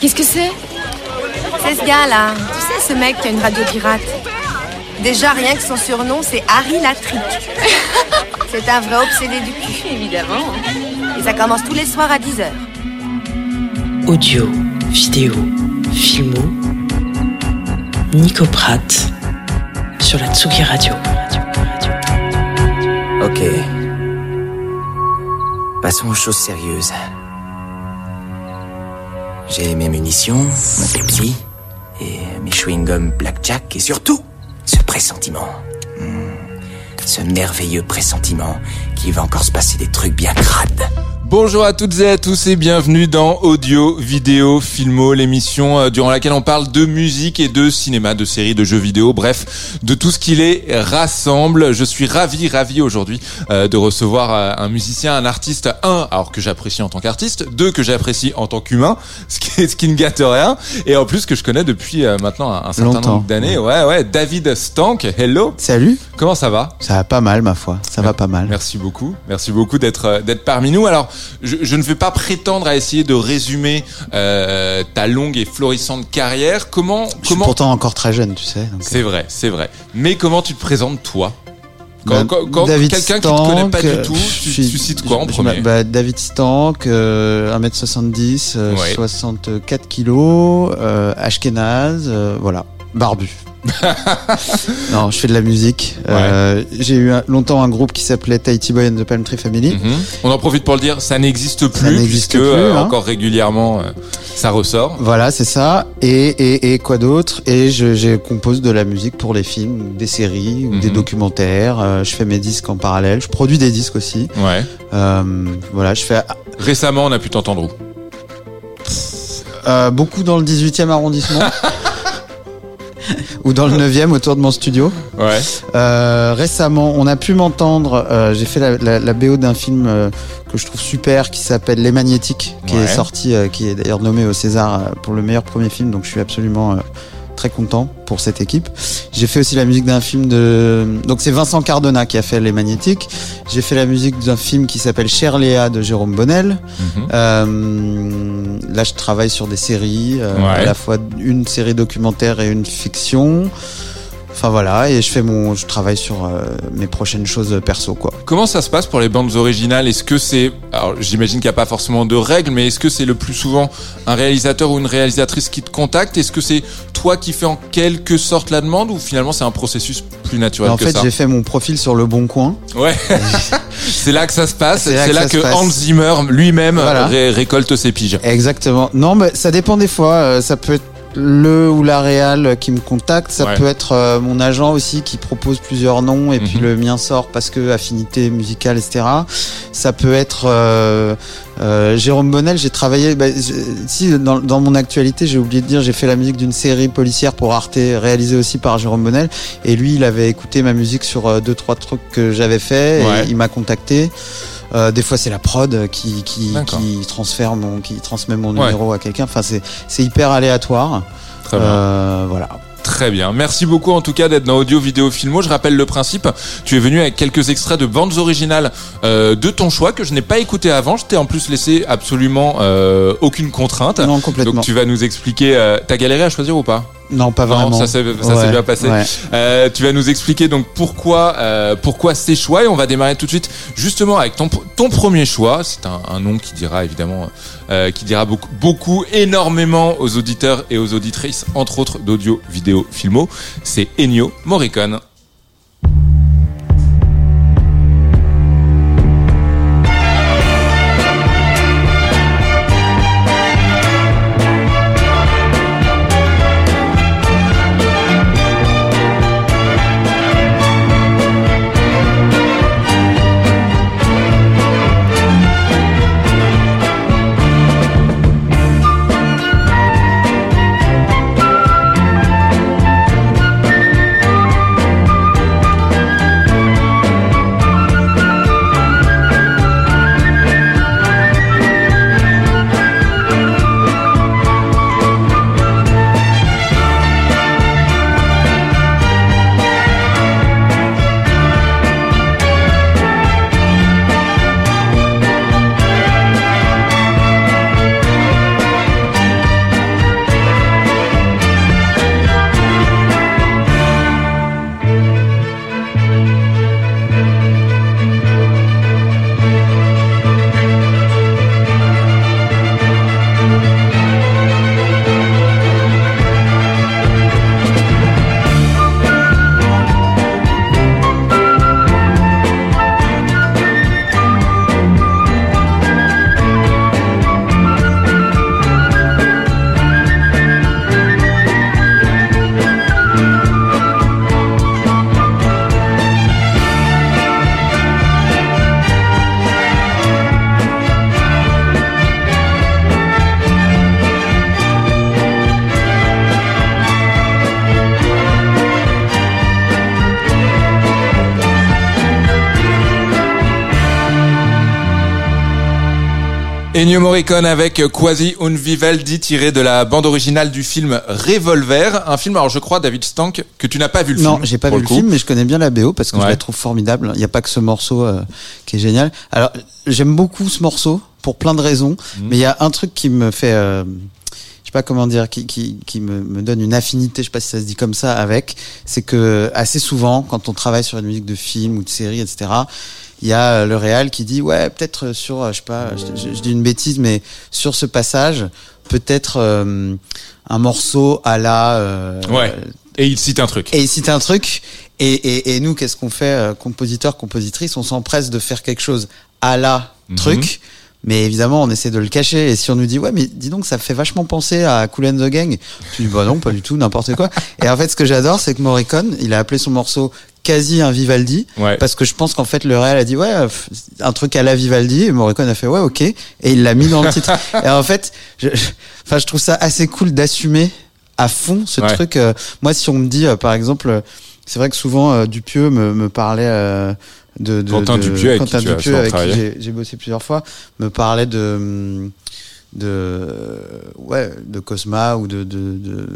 Qu'est-ce que c'est C'est ce gars-là. Tu sais, ce mec qui a une radio pirate. Déjà, rien que son surnom, c'est Harry Latrick. c'est un vrai obsédé du cul. Évidemment. Et ça commence tous les soirs à 10h. Audio, vidéo, filmo. Nico Pratt sur la Tsugi Radio. Ok. Passons aux choses sérieuses. J'ai mes munitions, mon Pepsi, et mes chewing-gums Blackjack, et surtout, ce pressentiment. Hmm. Ce merveilleux pressentiment qu'il va encore se passer des trucs bien crades. Bonjour à toutes et à tous et bienvenue dans Audio, Vidéo, Filmo, l'émission euh, durant laquelle on parle de musique et de cinéma, de séries, de jeux vidéo, bref, de tout ce qui les rassemble. Je suis ravi, ravi aujourd'hui euh, de recevoir euh, un musicien, un artiste, un, alors que j'apprécie en tant qu'artiste, deux, que j'apprécie en tant qu'humain, ce qui, ce qui ne gâte rien, et en plus que je connais depuis maintenant un, certain Longtemps. nombre d'années. Ouais, ouais, David Stank, hello, Salut, comment ça va? Ça va pas mal ma foi, ça va pas mal. Merci beaucoup, merci beaucoup d'être d'être parmi nous. Alors, je, je ne vais pas prétendre à essayer de résumer euh, ta longue et florissante carrière. Comment Je suis pourtant encore très jeune, tu sais. C'est vrai, c'est vrai. Mais comment tu te présentes toi? Quand, Bah, quand- quelqu'un qui te connaît pas du tout, euh, tu, suis- tu cites quoi en premier? bah, David Stank, euh, 1m70, euh, Ouais. 64 kilos, euh, Ashkenaz, euh, voilà, barbu. non, je fais de la musique. Euh, J'ai eu un- longtemps un groupe qui s'appelait Tahiti Boy and the Palm Tree Family. Mhm. On en profite pour le dire, ça n'existe plus, Ça puisque plus, euh, hein. encore régulièrement euh, ça ressort. Voilà, c'est ça. Et, et, et quoi d'autre? Et je, je compose de la musique pour les films, des séries, ou des Mhm. documentaires. Je fais mes disques en parallèle. Je produis des disques aussi. Ouais. Euh, voilà, je fais Récemment, on a pu t'entendre où? euh, beaucoup dans le 18e arrondissement. ou dans le 9e autour de mon studio. Ouais. Euh, récemment, on a pu m'entendre. euh, J'ai fait la, la, la BO d'un film euh, que je trouve super qui s'appelle Les Magnétiques, qui Ouais. est sorti, euh, qui est d'ailleurs nommé au César pour le meilleur premier film. Donc je suis absolument euh, très content pour cette équipe. J'ai fait aussi la musique d'un film de. Donc c'est Vincent Cardona qui a fait Les Magnétiques. J'ai fait la musique d'un film qui s'appelle Cher Léa de Jérôme Bonnel. Mhm. Euh, là, je travaille sur des séries, euh, Ouais. à la fois une série documentaire et une fiction. Enfin voilà, et je fais mon, je travaille sur euh, mes prochaines choses perso quoi. Comment ça se passe pour les bandes originales? Est-ce que c'est, alors j'imagine qu'il n'y a pas forcément de règles, mais est-ce que c'est le plus souvent un réalisateur ou une réalisatrice qui te contacte? Est-ce que c'est toi qui fais en quelque sorte la demande ou finalement c'est un processus plus naturel en que fait, ça? j'ai fait mon profil sur le Bon Coin. Ouais, c'est là que ça se passe. C'est C'est là là, que. Hans Zimmer lui-même Voilà. ré- récolte ses piges. Exactement. Non, mais ça dépend des fois. Euh, ça peut être le ou la réal qui me contacte. Ça Ouais. peut être euh, mon agent aussi qui propose plusieurs noms et puis Mhm. le mien sort parce que affinité musicale, etc. Ça peut être euh, euh, Jérôme Bonnel. J'ai travaillé. Bah, si dans, dans mon actualité, j'ai oublié de dire, j'ai fait la musique d'une série policière pour Arte, réalisée aussi par Jérôme Bonnel. Et lui, il avait écouté ma musique sur deux trois trucs que j'avais fait. Ouais. Et il m'a contacté. Euh, des fois, c'est la prod qui qui, D'accord. qui transfère mon, qui transmet mon Ouais. numéro à quelqu'un. Enfin, c'est c'est hyper aléatoire. Très bien. Euh, voilà. Très bien. Merci beaucoup en tout cas d'être dans Audio Vidéo Filmo. Je rappelle le principe. Tu es venu avec quelques extraits de bandes originales euh, de ton choix que je n'ai pas écouté avant. Je t'ai en plus laissé absolument euh, aucune contrainte. Non, complètement. Donc tu vas nous expliquer. Euh, T'as galéré à choisir ou pas? Non, pas vraiment. ça s'est ça s'est Ouais, bien passé. ouais. Euh, tu vas nous expliquer donc pourquoi euh, pourquoi ces choix et on va démarrer tout de suite justement avec ton ton premier choix. C'est un, un nom qui dira évidemment euh, qui dira beaucoup beaucoup énormément aux auditeurs et aux auditrices entre autres d'audio vidéo filmo. C'est Ennio Morricone. Ennio Morricone avec Quasi un Vivaldi tiré de la bande originale du film Revolver, un film alors je crois David Stank que tu n'as pas vu le non, film. j'ai pas vu le coup. film, mais je connais bien la BO parce que je la trouve formidable. Il n'y a pas que ce morceau euh, qui est génial. Alors, j'aime beaucoup ce morceau pour plein de raisons, Mhm. mais il y a un truc qui me fait, euh, je sais pas comment dire, qui, qui, qui me, me donne une affinité, je sais pas si ça se dit comme ça, avec, c'est que assez souvent, quand on travaille sur une musique de film ou de série, etc., il y a euh, le réal qui dit ouais peut-être sur euh, je sais pas je, dis une bêtise mais sur ce passage peut-être euh, un morceau à la euh, Ouais. Et il cite un truc. et il cite un truc, et, et, et nous, qu'est-ce qu'on fait, euh, compositeurs, compositrices On s'empresse de faire quelque chose à la Mhm. truc, mais évidemment, on essaie de le cacher. Et si on nous dit, ouais, mais dis donc, ça fait vachement penser à Cool and the Gang, tu dis, bah non, pas du tout, n'importe quoi. Et en fait, ce que j'adore, c'est que Morricone, il a appelé son morceau quasi un Vivaldi, Ouais. parce que je pense qu'en fait, le réel a dit, ouais, un truc à la Vivaldi, et Morricone a fait, ouais, ok, et il l'a mis dans le titre. et en fait, je, je- enfin, je trouve ça assez cool d'assumer à fond ce Ouais. truc. euh, moi, si on me dit, euh, par exemple, euh, c'est vrai que souvent euh, Dupieux me, me parlait euh, de, de Quentin de- Dupieux, avec Quentin qui Dupieux, avec j'ai- j'ai bossé plusieurs fois, me parlait de de ouais de Cosma ou de de, de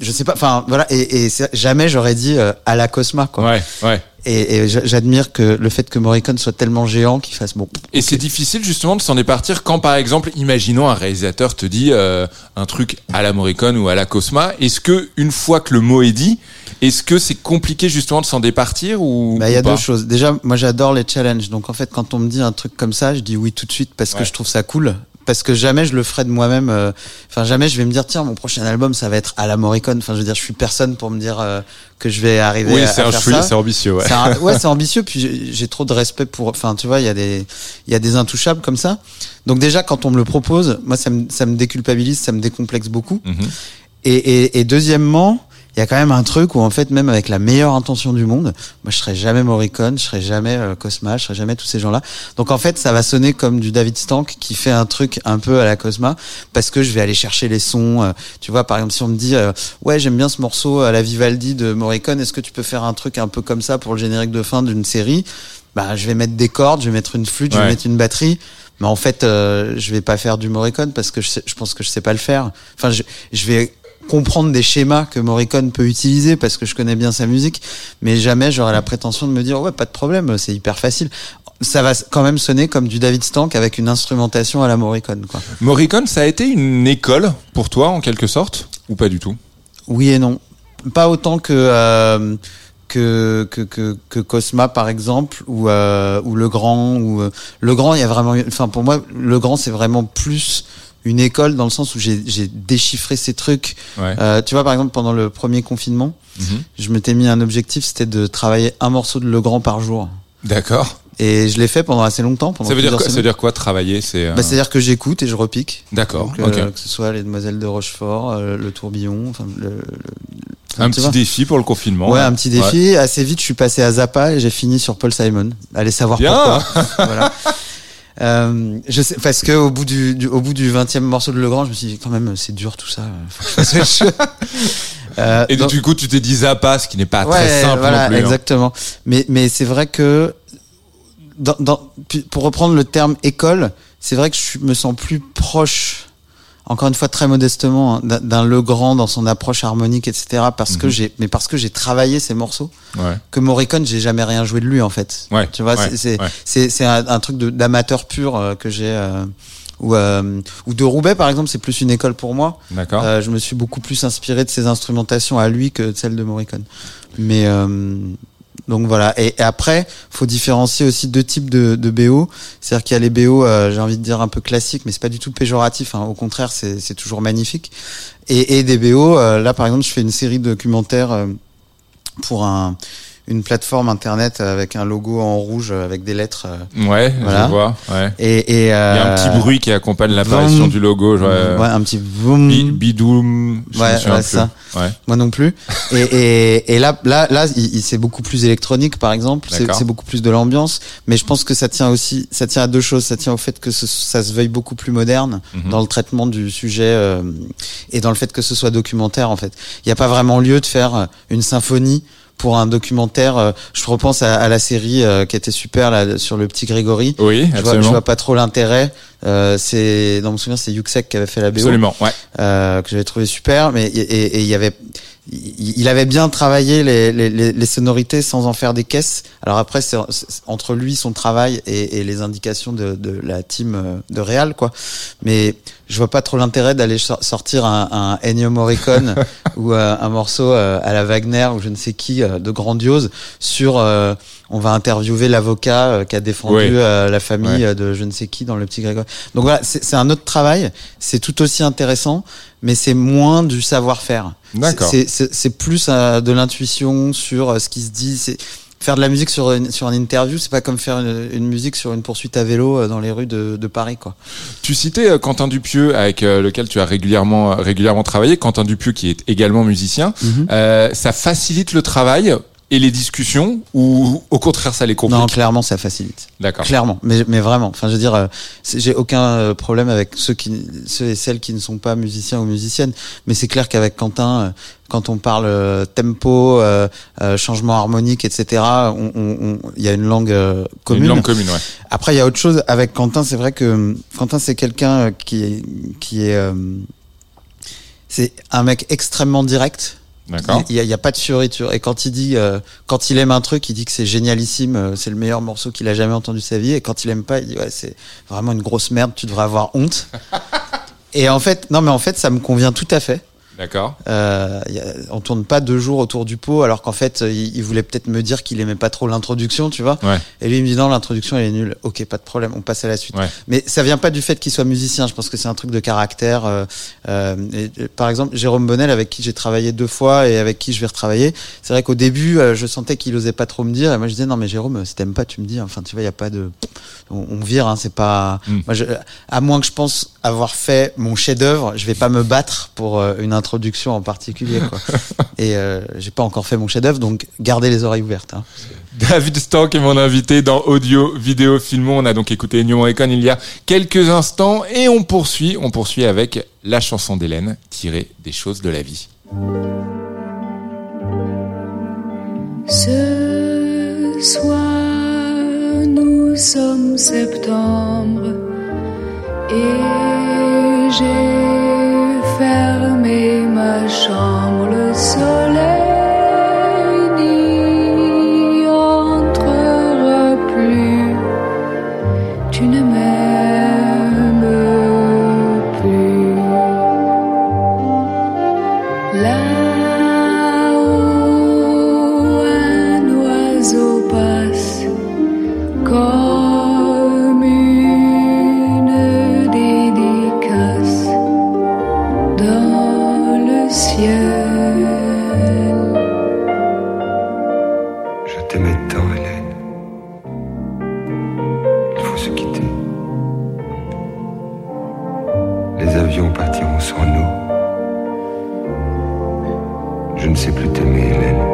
je sais pas enfin voilà et, jamais j'aurais dit euh, à la Cosma quoi Ouais, ouais. et, et j'a- j'admire que le fait que Morricone soit tellement géant qu'il fasse bon Et c'est difficile justement de s'en départir quand par exemple, imaginons un réalisateur te dit euh, un truc à la Morricone ou à la Cosma. Est-ce que une fois que le mot est dit, est-ce que c'est compliqué justement de s'en départir ou Bah, il y a deux choses. Déjà, moi, j'adore les challenges. Donc, en fait, quand on me dit un truc comme ça, je dis oui tout de suite parce Ouais. que je trouve ça cool. Parce que jamais je le ferai de moi-même. euh, Enfin, jamais je vais me dire tiens, mon prochain album, ça va être à la Morricone. Enfin, je veux dire, je suis personne pour me dire euh, que je vais arriver Oui, à, c'est chouï, ça. c'est ambitieux, ouais. C'est ouais, c'est ambitieux. Puis j'ai- j'ai trop de respect pour. Enfin, tu vois, il y a des, il y a des intouchables comme ça. Donc déjà, quand on me le propose, moi, ça me, ça me déculpabilise, ça me décomplexe beaucoup. Mhm. Et, et, et deuxièmement, il y a quand même un truc où en fait, même avec la meilleure intention du monde, moi je serais jamais Morricone, je serais jamais euh, Cosma, je serais jamais tous ces gens-là. Donc en fait, ça va sonner comme du David Stank qui fait un truc un peu à la Cosma parce que je vais aller chercher les sons. euh, tu vois, par exemple, si on me dit euh, ouais j'aime bien ce morceau à la Vivaldi de Morricone, est-ce que tu peux faire un truc un peu comme ça pour le générique de fin d'une série? Bah je vais mettre des cordes, je vais mettre une flûte, je vais mettre une batterie. Mais en fait, euh, je vais pas faire du Morricone parce que je, sais- je pense que je sais pas le faire. Enfin, je, je vais comprendre des schémas que Morricone peut utiliser parce que je connais bien sa musique, mais jamais j'aurai la prétention de me dire ouais pas de problème, c'est hyper facile. Ça va quand même sonner comme du David Stank avec une instrumentation à la Morricone quoi. Morricone, ça a été une école pour toi en quelque sorte ou pas du tout? Oui et non, pas autant que euh, que, que que que Cosma par exemple ou euh, ou Le Grand ou euh, Le Grand il y a vraiment enfin pour moi Le Grand c'est vraiment plus une école dans le sens où j'ai déchiffré ces trucs Ouais. Euh, tu vois, par exemple, pendant le premier confinement, Mhm. je m'étais mis un objectif, c'était de travailler un morceau de Legrand par jour. D'accord. Et je l'ai fait pendant assez longtemps. Pendant Ça veut dire quoi Ça veut semaines. dire quoi travailler C'est euh, Bah, C'est-à-dire que j'écoute et je repique. d'accord. Euh, ok. Que ce soit les Demoiselles de Rochefort, euh, le tourbillon, enfin, le, le- Un petit vois. défi pour le confinement. Ouais, un petit défi. Assez vite, je suis passé à Zappa et j'ai fini sur Paul Simon. Allez savoir Bien. pourquoi. voilà. Euh, je sais, parce que au bout du, du- au bout du 20e morceau de Legrand, je me suis dit quand même c'est dur tout ça. Faut que je fasse autre chose. Euh, Et donc- du coup, tu t'es dit Zappa, ce qui n'est pas Ouais, très simple voilà, non plus. hein. exactement. Mais mais c'est vrai que dans, dans, pour reprendre le terme école, c'est vrai que je me sens plus proche, encore une fois très modestement, hein, d'un- Legrand dans son approche harmonique, etc. Parce que Mhm. j'ai, mais parce que j'ai travaillé ces morceaux. Ouais. Que Morricone, j'ai jamais rien joué de lui en fait. Ouais, Tu vois, ouais, c'est c'est un, un truc d'amateur pur euh, que j'ai. euh, ou, euh, ou de Roubaix par exemple, c'est plus une école pour moi. D'accord. Euh, je me suis beaucoup plus inspiré de ses instrumentations à lui que de celles de Morricone. Mais euh, donc voilà. Et, après, faut différencier aussi deux types de, de BO. C'est-à-dire qu'il y a les BO, euh, j'ai envie de dire un peu classiques, mais c'est pas du tout péjoratif. hein. Au contraire, c'est toujours magnifique. Et, et des BO, euh, là par exemple, je fais une série de documentaires euh, pour un une plateforme internet avec un logo en rouge euh, avec des lettres. euh, ouais, voilà. je vois. Ouais. et, et Il y a un euh, petit bruit qui accompagne l'apparition du logo. Ouais. Ouais, un petit vroom. Bi- Bidoum. je Ouais, ça. Ouais. Moi non plus. Et, et, et là, là, là, il, il- c'est beaucoup plus électronique, par exemple. C'est beaucoup plus de l'ambiance. Mais je pense que ça tient aussi, ça tient à deux choses. Ça tient au fait que ce- ça se veuille beaucoup plus moderne Mhm. dans le traitement du sujet euh, et dans le fait que ce soit documentaire. En fait, il n'y a pas vraiment lieu de faire une symphonie pour un documentaire. euh, je repense à, à la série euh, qui était super là, sur le petit Grégory. Oui, Je vois, je absolument. vois pas trop l'intérêt. Euh, c'est dans mon souvenir, c'est Yuxek qui avait fait la BO, Absolument, ouais. euh, que j'avais trouvé super. Mais et- et et il y avait, il avait bien travaillé les, les, les, sonorités sans en faire des caisses. Alors après, c'est entre lui, son travail et, et les indications de, de la team euh, de Real, quoi. Mais je vois pas trop l'intérêt d'aller sor- sortir un, un Ennio Morricone ou euh, un morceau à la Wagner ou je ne sais qui de grandiose sur. On va interviewer l'avocat euh, qui a défendu Oui. euh, la famille Ouais. euh, de je ne sais qui dans le petit Grégoire. Donc voilà, c'est c'est un autre travail. C'est tout aussi intéressant, mais c'est moins du savoir-faire. D'accord. C'est- C'est c'est plus euh, de l'intuition sur euh, ce qui se dit. C'est faire de la musique sur une, sur une interview, c'est pas comme faire une, une musique sur une poursuite à vélo dans les rues de, de Paris, quoi. Tu citais euh, Quentin Dupieux, avec euh, lequel tu as régulièrement, régulièrement travaillé. Quentin Dupieux, qui est également musicien. Mhm. Euh, ça facilite le travail et les discussions, ou au contraire, ça les complique Non, clairement, ça facilite. D'accord. Clairement, mais, mais vraiment. Enfin, je veux dire, euh, j'ai aucun euh, problème avec ceux qui, ceux et celles qui ne sont pas musiciens ou musiciennes. Mais c'est clair qu'avec Quentin, euh, quand on parle euh, tempo, euh, euh, changement harmonique, etc., on- on- on- il y a une langue commune. Une langue commune, ouais. Après, il y a autre chose avec Quentin. C'est vrai que Quentin, c'est quelqu'un qui est, qui est, euh, c'est un mec extrêmement direct. D'accord. Il y, a, a pas de fioriture. Et quand il dit, euh, quand il aime un truc, il dit que c'est génialissime, euh, c'est le meilleur morceau qu'il a jamais entendu de sa vie. Et quand il aime pas, il dit ouais, c'est vraiment une grosse merde. Tu devrais avoir honte. et en fait, non, mais en fait, ça me convient tout à fait. D'accord. Euh, on tourne pas deux jours autour du pot, alors qu'en fait, il, il voulait peut-être me dire qu'il aimait pas trop l'introduction, tu vois. Ouais. Et lui, il me dit non, l'introduction, elle est nulle. Ok, pas de problème, on passe à la suite. Ouais. Mais ça vient pas du fait qu'il soit musicien. Je pense que c'est un truc de caractère. euh, euh, et, et, par exemple, Jérôme Bonnel, avec qui j'ai travaillé deux fois et avec qui je vais retravailler, c'est vrai qu'au début, euh, je sentais qu'il osait pas trop me dire. Et moi, je disais non, mais Jérôme, si t'aimes pas, tu me dis. Enfin, tu vois, il y a pas de, on, on vire. Hein, c'est pas. Mm. Moi, je, à moins que je pense avoir fait mon chef-d'œuvre, je vais pas me battre pour euh, une introduction en particulier. Quoi. et euh, j'ai pas encore fait mon chef-d'œuvre, donc gardez les oreilles ouvertes. Hein. David Stank est mon invité dans Audio, Vidéo, Filmo. On a donc écouté Ennio Morricone il y a quelques instants et on poursuit, on poursuit avec la chanson d'Hélène tirée des choses de la vie. Ce soir, nous sommes septembre et j'ai snow Je ne sais plus t'aimer, Hélène.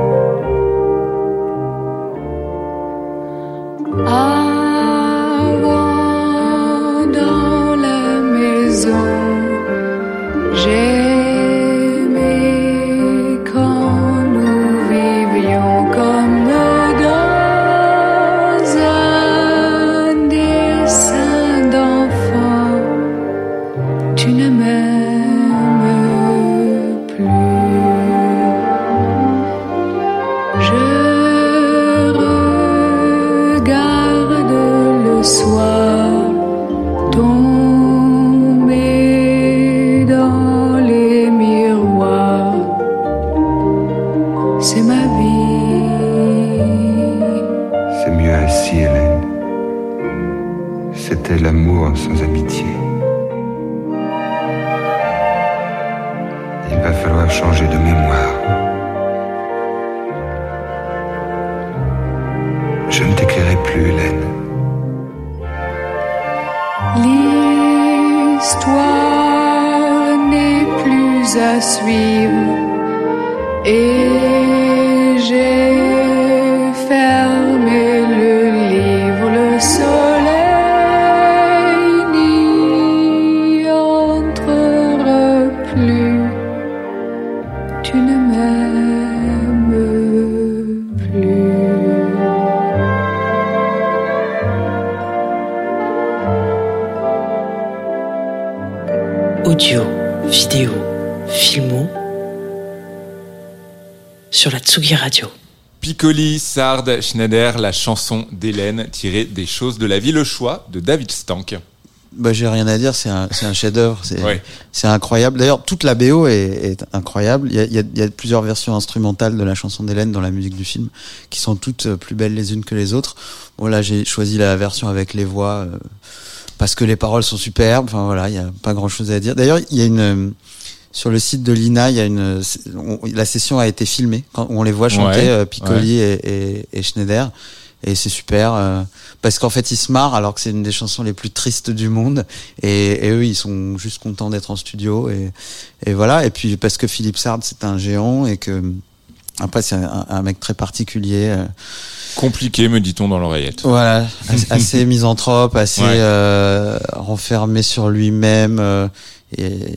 L'histoire n'est plus à suivre Piccoli, Sard, Schneider, la chanson d'Hélène tirée des choses de la vie, le choix de David Stank. Bah, j'ai rien à dire, c'est un, c'est un chef-d'œuvre, c'est, Ouais. c'est incroyable. D'ailleurs, toute la BO est, est incroyable. Il y, a, il, y a, il y a plusieurs versions instrumentales de la chanson d'Hélène dans la musique du film, qui sont toutes euh, plus belles les unes que les autres. Bon, là, j'ai choisi la version avec les voix, euh, parce que les paroles sont superbes. Enfin, voilà, il y a pas grand-chose à dire. D'ailleurs, il y a une... euh, Sur le site de l'INA, il y a une, on- la session a été filmée quand on les voit chanter Ouais, euh, Piccoli et, et, et Schneider, et c'est super euh, parce qu'en fait ils se marrent alors que c'est une des chansons les plus tristes du monde, et, et eux ils sont juste contents d'être en studio et, et voilà. Et puis parce que Philippe Sard c'est un géant et que après c'est un, un mec très particulier. euh, Compliqué, me dit-on dans l'oreillette. voilà, assez, assez misanthrope, assez Ouais. euh, renfermé sur lui-même. euh, et,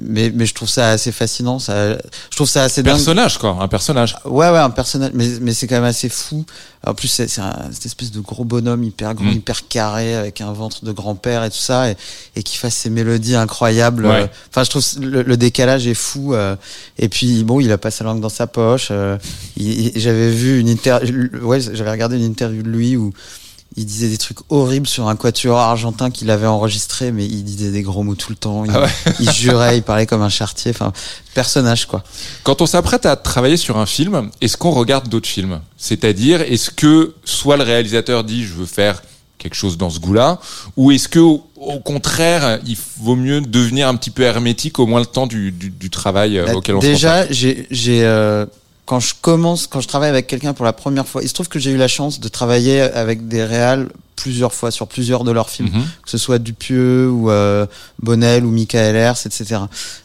mais, mais je trouve ça assez fascinant. Ça, je trouve ça assez dingue. Personnage, quoi, un personnage. Ouais, ouais, un personnage, mais, mais c'est quand même assez fou. En plus, c'est c'est un- cette espèce de gros bonhomme hyper grand, Mm. hyper carré, avec un ventre de grand-père et tout ça, et, et qui fasse ces mélodies incroyables. Ouais. Enfin, je trouve le, le décalage est fou. euh, et puis, bon, il a pas sa langue dans sa poche. euh, j'avais vu une interview, ouais, j'avais regardé une interview de lui où il disait des trucs horribles sur un quatuor argentin qu'il avait enregistré, mais il disait des gros mots tout le temps. Il, Ah ouais. il jurait, il parlait comme un chartier. Enfin, personnage, quoi. Quand on s'apprête à travailler sur un film, est-ce qu'on regarde d'autres films? C'est-à-dire, est-ce que soit le réalisateur dit je veux faire quelque chose dans ce goût-là, ou est-ce que au contraire, il vaut mieux devenir un petit peu hermétique au moins le temps du, du, du travail euh, Bah, auquel on se déjà, j'ai, j'ai, euh, quand je commence, quand je travaille avec quelqu'un pour la première fois, il se trouve que j'ai eu la chance de travailler avec des réals plusieurs fois sur plusieurs de leurs films, Mhm. que ce soit Dupieux ou euh, Bonnel ou Michael Hers, etc.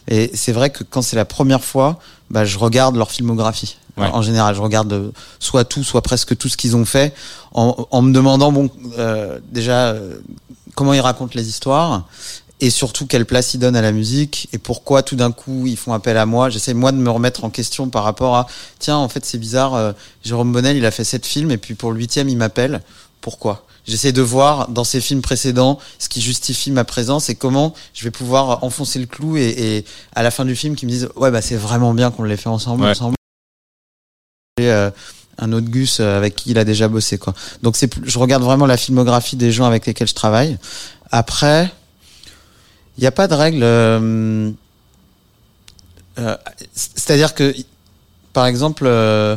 Et c'est vrai que quand c'est la première fois, bah, je regarde leur filmographie. Ouais. En général, je regarde euh, soit tout, soit presque tout ce qu'ils ont fait, en, en me demandant bon, euh, déjà euh, comment ils racontent les histoires et surtout quelle place ils donnent à la musique et pourquoi tout d'un coup ils font appel à moi. J'essaie moi de me remettre en question par rapport à tiens en fait c'est bizarre, euh, Jérôme Bonnel il a fait sept films et puis pour le huitième il m'appelle. Pourquoi? J'essaie de voir dans ses films précédents ce qui justifie ma présence et comment je vais pouvoir enfoncer le clou et, et à la fin du film qu'ils me disent ouais bah c'est vraiment bien qu'on l'ait fait ensemble. Ouais. ensemble. Et, euh, un autre Gus euh, avec qui il a déjà bossé quoi. Donc c'est je regarde vraiment la filmographie des gens avec lesquels je travaille. Après, il n'y a pas de règle. euh, euh, C'est-à-dire que, par exemple, euh,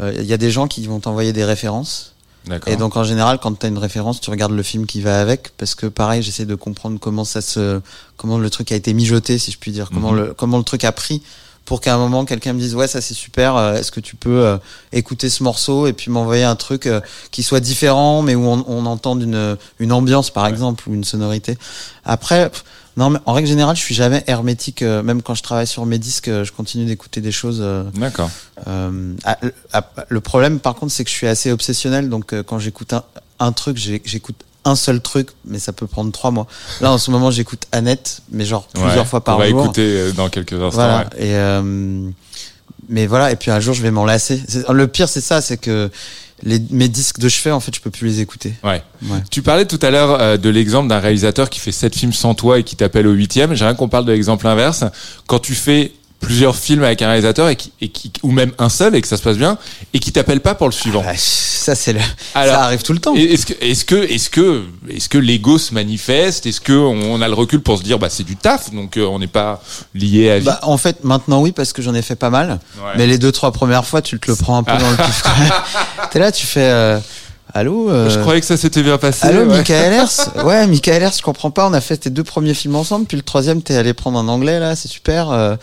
euh, il y a des gens qui vont t'envoyer des références. Et donc en général, quand tu as une référence, tu regardes le film qui va avec, parce que pareil, j'essaie de comprendre comment ça se, comment le truc a été mijoté, si je puis dire, comment Mhm. le, comment le truc a pris, pour qu'à un moment quelqu'un me dise ouais ça c'est super, euh, est-ce que tu peux euh, écouter ce morceau et puis m'envoyer un truc euh, qui soit différent, mais où on, on entende une, une ambiance par Ouais. exemple ou une sonorité. Après, pff, non, mais en règle générale, je suis jamais hermétique, même quand je travaille sur mes disques, je continue d'écouter des choses. D'accord. le- problème, par contre, c'est que je suis assez obsessionnel. Donc, quand j'écoute un, un truc, j'écoute un seul truc, mais ça peut prendre trois mois. Là, en ce moment, j'écoute Annette, mais genre plusieurs Ouais. fois par On va jour. écouter euh, dans quelques instants. Voilà. ouais. Et euh, mais voilà. Et puis un jour, je vais m'en lasser. Le pire, c'est ça, c'est que les, mes disques de chevet, en fait, je peux plus les écouter. Ouais. Ouais. Tu parlais tout à l'heure euh, de l'exemple d'un réalisateur qui fait sept films sans toi et qui t'appelle au huitième. J'aimerais qu'on parle de l'exemple inverse. Quand tu fais plusieurs films avec un réalisateur et qui, et qui ou même un seul et que ça se passe bien et qui t'appelle pas pour le suivant. Ah, ça, c'est le... Alors, ça arrive tout le temps. Est-ce que, est-ce que, est-ce que, est-ce que l'ego se manifeste? Est-ce que on a le recul pour se dire, bah c'est du taf, donc euh, on n'est pas lié à vie? Bah, en fait, maintenant, oui, parce que j'en ai fait pas mal. Ouais. Mais les deux, trois premières fois, tu te le prends un peu dans le pif. T'es là, tu fais. Euh, Allô euh, Je croyais que ça s'était bien passé. Allô, ouais. Michael Hers Ouais, Michael Hers, je comprends pas. On a fait tes deux premiers films ensemble, puis le troisième, t'es allé prendre un anglais, là, c'est super. euh.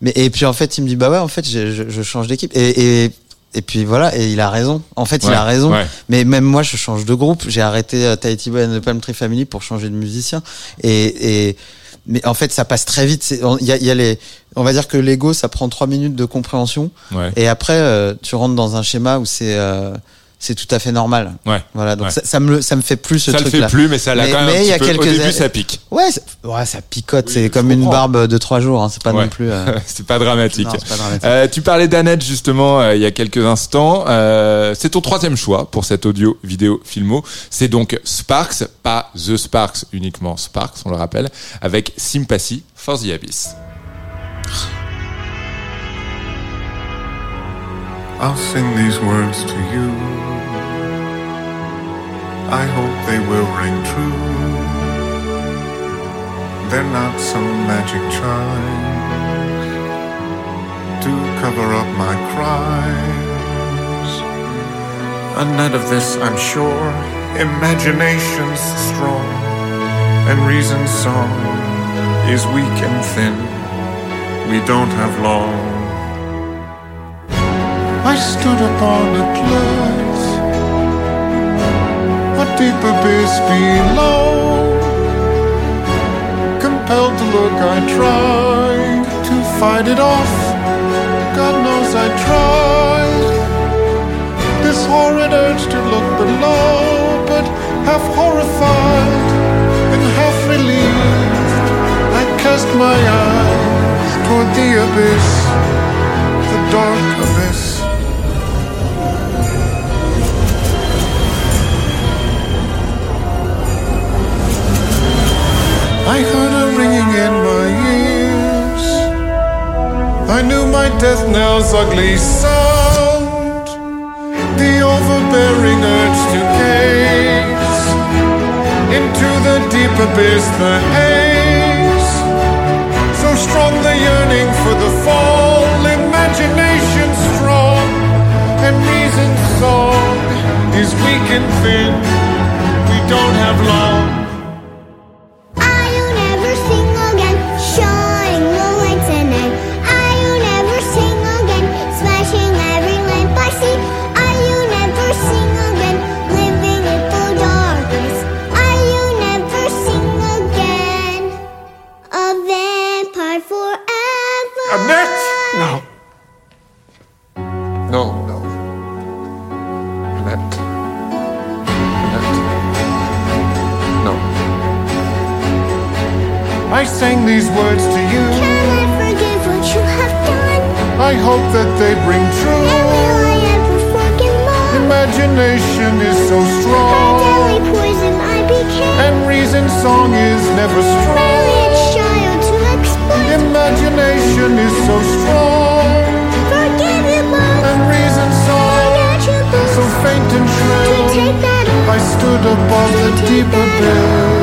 mais Et puis, en fait, il me dit, bah ouais, en fait, je, je, je change d'équipe. Et, et, et puis voilà, et il a raison. En fait, il a raison. ouais. Mais même moi, je change de groupe. J'ai arrêté euh, Tahiti Boy and the Palm Tree Family pour changer de musicien. Et, et mais en fait, ça passe très vite. Il y a, y a les, on va dire que l'ego, ça prend trois minutes de compréhension. Ouais. Et après, euh, tu rentres dans un schéma où c'est, euh, c'est tout à fait normal. Ouais. Voilà, donc Ouais. ça, ça me le- ça me fait plus ce ça le truc fait là. plus, mais ça l'a quand même mais un il y a peu. Au quelques début, années- ça pique. Ouais, ça, ouais, ça picote, Oui, c'est comme une barbe de trois jours, hein, c'est pas Ouais. non plus. euh, c'est pas dramatique. Non, c'est pas dramatique. Euh, tu parlais d'Annette justement euh, il y a quelques instants. C'est ton troisième choix pour cet audio, vidéo, filmo. C'est donc Sparks, pas The Sparks uniquement, Sparks, on le rappelle, avec Sympathy for the Abyss. I'll sing these words to you. I hope they will ring true. They're not some magic chimes to cover up my crimes. And none of this, I'm sure. Imagination's strong, and reason's song is weak and thin. We don't have long. Stood upon a cliff, a deep abyss below. Compelled to look, I tried to fight it off. God knows I tried. This horrid urge to look below, but half horrified and half relieved, I cast my eyes toward the abyss, the dark abyss. I heard a ringing in my ears. I knew my death knell's ugly sound. The overbearing urge to gaze into the deep abyss, the haze. So strong the yearning for the fall, imagination strong, and reason's song is weak and thin. We don't have long. hope that they bring true. Imagination is so strong. Poison, and reason song is never strong. Imagination is so strong. And reason song so faint and shrill. I stood above the deep abyss.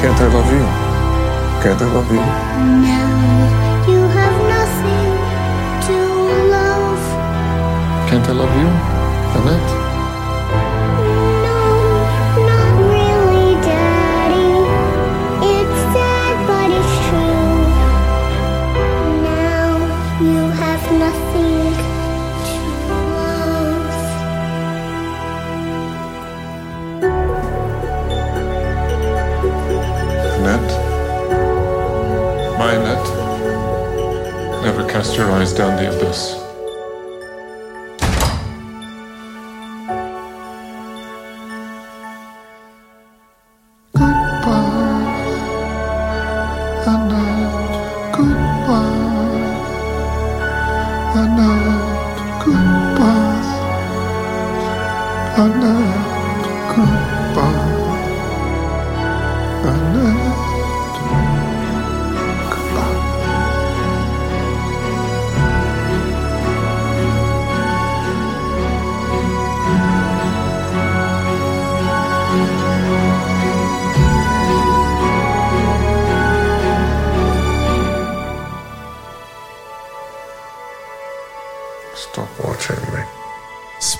Can't I love you? Can't I love you? Now you have nothing to love. Can't I love you, Annette? Cast your eyes down the abyss.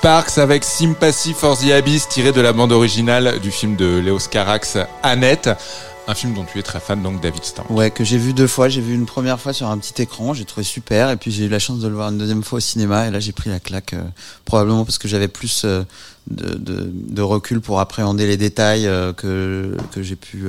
Sparks avec Sympathy for the Abyss tiré de la bande originale du film de Léos Carax, Annette. Un film dont tu es très fan, donc David Starr. Ouais, que j'ai vu deux fois. J'ai vu une première fois sur un petit écran, j'ai trouvé super, et puis j'ai eu la chance de le voir une deuxième fois au cinéma, et là j'ai pris la claque, euh, probablement parce que j'avais plus euh, de, de, de recul pour appréhender les détails euh, que que j'ai pu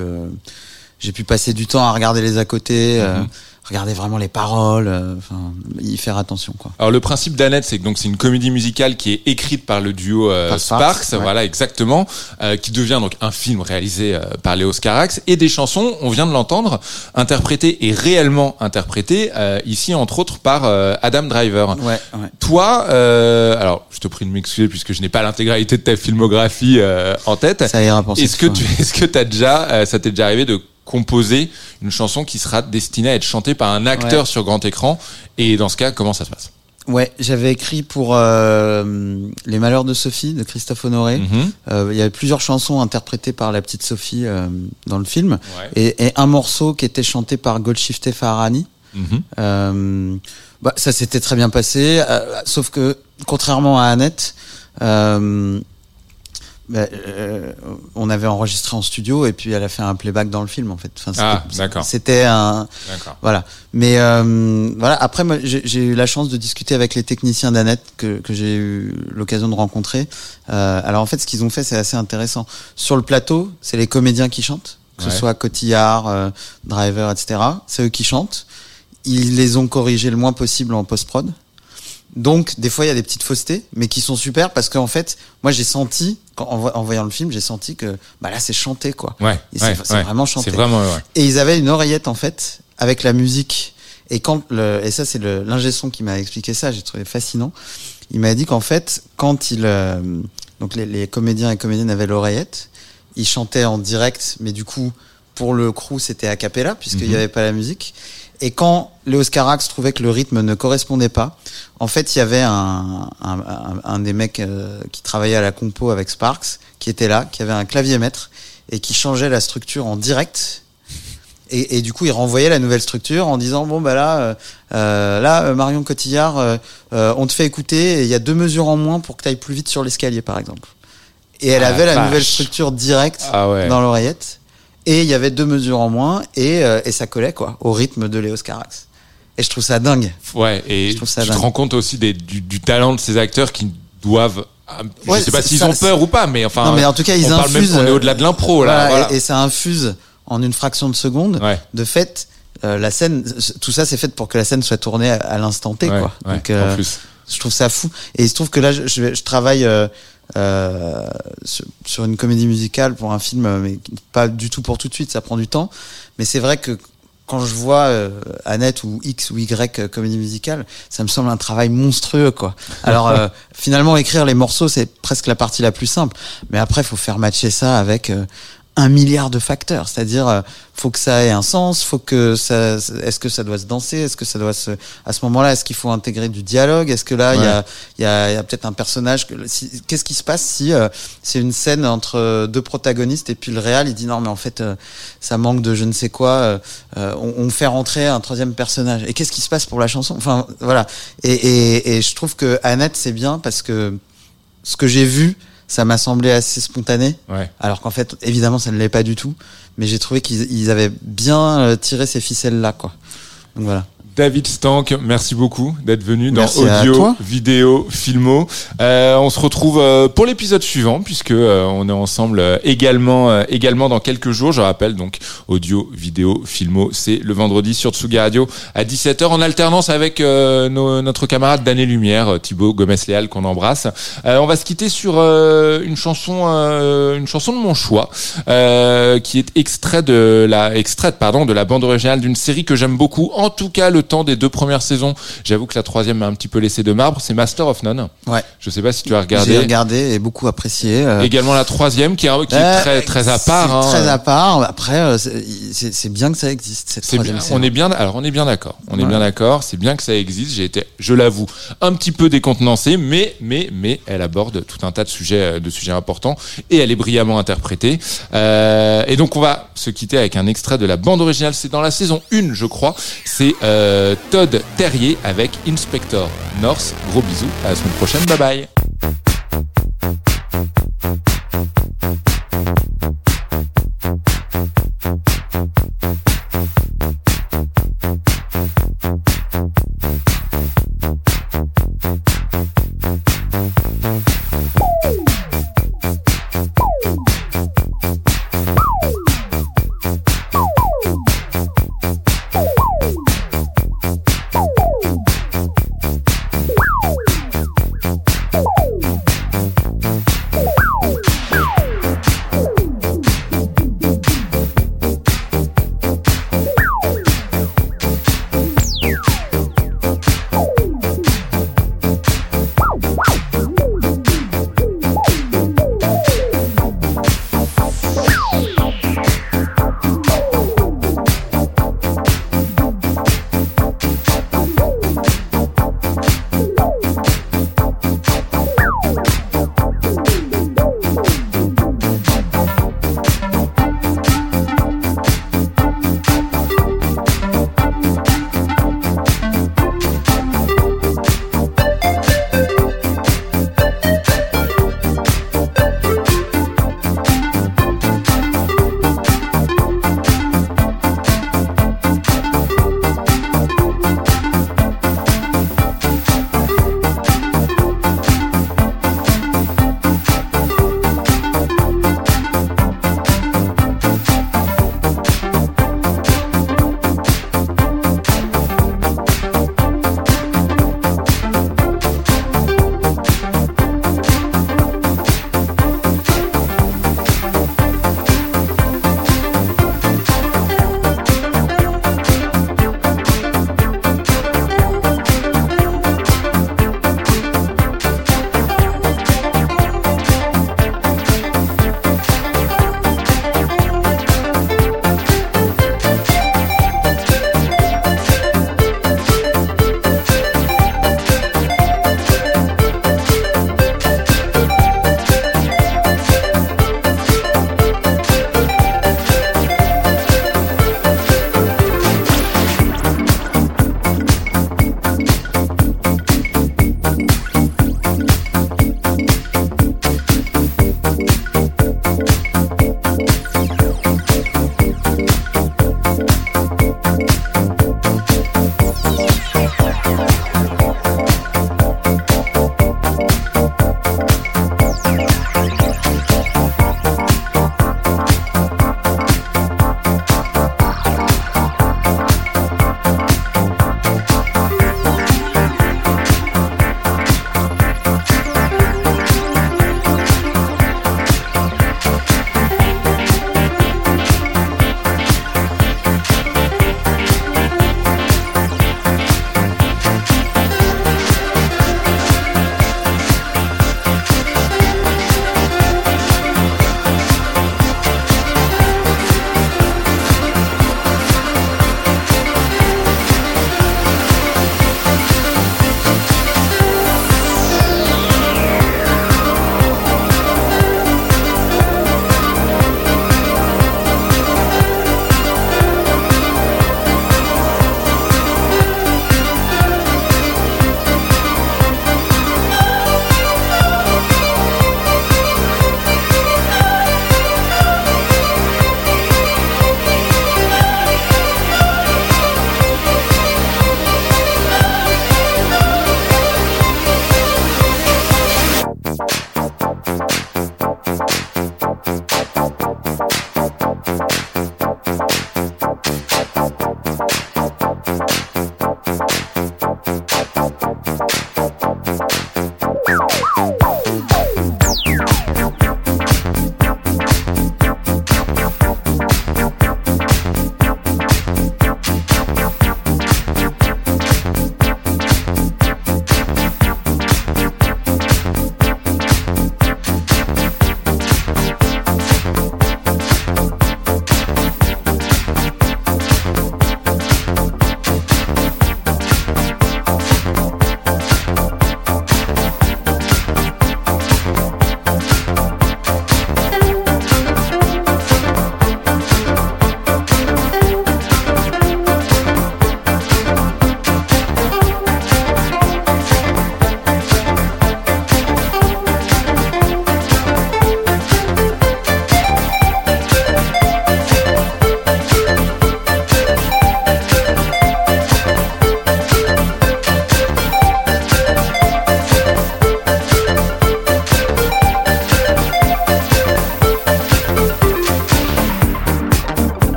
j'ai pu passer du temps à regarder les à côté, Mhm. Regarder vraiment les paroles, euh, enfin y faire attention quoi. Alors le principe d'Annette, c'est que donc c'est une comédie musicale qui est écrite par le duo euh, Par Sparks, Sparks, ouais. voilà exactement, euh, qui devient donc un film réalisé euh, par Léos Carax et des chansons, on vient de l'entendre, interprétées et réellement interprétées euh, ici entre autres par euh, Adam Driver. Ouais, ouais. Toi, euh, alors je te prie de m'excuser puisque je n'ai pas l'intégralité de ta filmographie euh, en tête. Ça ira pour Est-ce que fois. tu, est-ce que t'as déjà, euh, ça t'est déjà arrivé de composer une chanson qui sera destinée à être chantée par un acteur Ouais. sur grand écran Et dans ce cas, comment ça se passe? Ouais, j'avais écrit pour euh, Les Malheurs de Sophie de Christophe Honoré. Mhm. Euh, il y avait plusieurs chansons interprétées par la petite Sophie euh, dans le film, Ouais. et, et un morceau qui était chanté par Golshifteh Farahani. Mhm. Euh, bah, ça s'était très bien passé, sauf que contrairement à Annette, euh, bah, euh, on avait enregistré en studio et puis elle a fait un playback dans le film en fait. Enfin, Ah, d'accord. C'était un voilà. Mais euh, voilà. Après, moi, j'ai eu la chance de discuter avec les techniciens d'Annette que, que j'ai eu l'occasion de rencontrer. Euh, alors en fait, ce qu'ils ont fait, c'est assez intéressant. Sur le plateau, c'est les comédiens qui chantent, que Ouais. ce soit Cotillard, euh, Driver, etc. C'est eux qui chantent. Ils les ont corrigés le moins possible en post prod. Donc, des fois, il y a des petites faussetés, mais qui sont super parce qu'en fait, moi, j'ai senti, quand, en, vo- en voyant le film, j'ai senti que, bah là, c'est chanté, quoi. Ouais, c'est- ouais, vraiment chanté. C'est vraiment, ouais. Et ils avaient une oreillette en fait avec la musique. Et quand le, et ça c'est l'ingé son qui m'a expliqué ça, j'ai trouvé fascinant. Il m'a dit qu'en fait quand il euh, donc les, les comédiens et comédiennes avaient l'oreillette, ils chantaient en direct, mais du coup pour le crew c'était a cappella puisqu'il n'y Mhm. avait pas la musique. Et quand Léos Carax trouvait que le rythme ne correspondait pas, en fait, il y avait un, un, un- des mecs euh, qui travaillait à la compo avec Sparks, qui était là, qui avait un clavier maître et qui changeait la structure en direct. Et, et du coup, il renvoyait la nouvelle structure en disant bon bah là, euh, euh, là euh, Marion Cotillard, euh, on te fait écouter. Il y a deux mesures en moins pour que tu ailles plus vite sur l'escalier, par exemple. Et elle Ah, avait la vache. nouvelle structure directe Ah ouais. dans l'oreillette. Et il y avait deux mesures en moins et, euh, et ça collait quoi au rythme de Léos Carax. Et je trouve ça dingue. Ouais, et Je tu trouve ça te dingue. rends compte aussi des, du, du talent de ces acteurs qui doivent. ah, Je Ouais, sais pas s'ils ont peur ou pas, mais enfin. non mais en tout cas ils on même infusent. qu'on est euh, au-delà de l'impro là. voilà, Voilà. Et, et ça infuse en une fraction de seconde. Ouais. De fait, euh, la scène, tout ça c'est fait pour que la scène soit tournée à, à l'instant T Ouais, quoi. ouais, Donc euh, en plus. je trouve ça fou. Et il se trouve que là, je, je, je travaille euh, euh, sur, sur une comédie musicale pour un film, mais pas du tout pour tout de suite, ça prend du temps. Mais c'est vrai que quand je vois euh, Annette ou X ou Y euh, comédie musicale, ça me semble un travail monstrueux, quoi. Alors euh, finalement, écrire les morceaux, c'est presque la partie la plus simple. Mais après, faut faire matcher ça avec euh, un milliard de facteurs. C'est-à-dire, euh, faut que ça ait un sens, faut que ça, est-ce que ça doit se danser, est-ce que ça doit se, à ce moment-là, est-ce qu'il faut intégrer du dialogue, est-ce que là, il y a, il y a, y a peut-être un personnage si- qu'est-ce qui se passe si euh, c'est une scène entre euh, deux protagonistes et puis le réal, il dit non mais en fait, euh, ça manque de je ne sais quoi, euh, on, on fait rentrer un troisième personnage. Et qu'est-ce qui se passe pour la chanson? Enfin, voilà. Et, et, et je trouve que Annette, c'est bien parce que ce que j'ai vu, ça m'a semblé assez spontané. Ouais. Alors qu'en fait, évidemment, ça ne l'est pas du tout. Mais j'ai trouvé qu'ils ils avaient bien euh, tiré ces ficelles-là, quoi. Donc voilà. David Stank, merci beaucoup d'être venu dans Merci Audio. Vidéo, Filmo. Euh, on se retrouve euh, pour l'épisode suivant puisque euh, on est ensemble euh, également également dans quelques jours. Je rappelle donc Audio, Vidéo, Filmo, c'est le vendredi sur Tsugi Radio à 17h en alternance avec euh, nos- notre camarade d'année lumière Thibaut Gomez-Léal qu'on embrasse. Euh, on va se quitter sur euh, une chanson euh, une chanson de mon choix euh, qui est extrait de la extraite pardon de la bande originale d'une série que j'aime beaucoup. En tout cas, le temps des deux premières saisons. J'avoue que la troisième m'a un petit peu laissé de marbre. C'est Master of None. Ouais. Je sais pas si tu as J'ai regardé. regardé et beaucoup apprécié. euh, Également la troisième qui est, qui est très très à part. hein. Très à part. Après, euh, c'est bien que ça existe cette C'est troisième bien, on est bien, alors on est bien d'accord. On est bien d'accord. C'est bien que ça existe. J'ai été, je l'avoue, un petit peu décontenancé, mais, mais, mais elle aborde tout un tas de sujets, euh, de sujets importants et elle est brillamment interprétée. Euh, et donc on va se quitter avec un extrait de la bande originale. C'est dans la saison 1, je crois. C'est euh, Todd Terrier avec Inspector North. Gros bisous. À la semaine prochaine. Bye bye.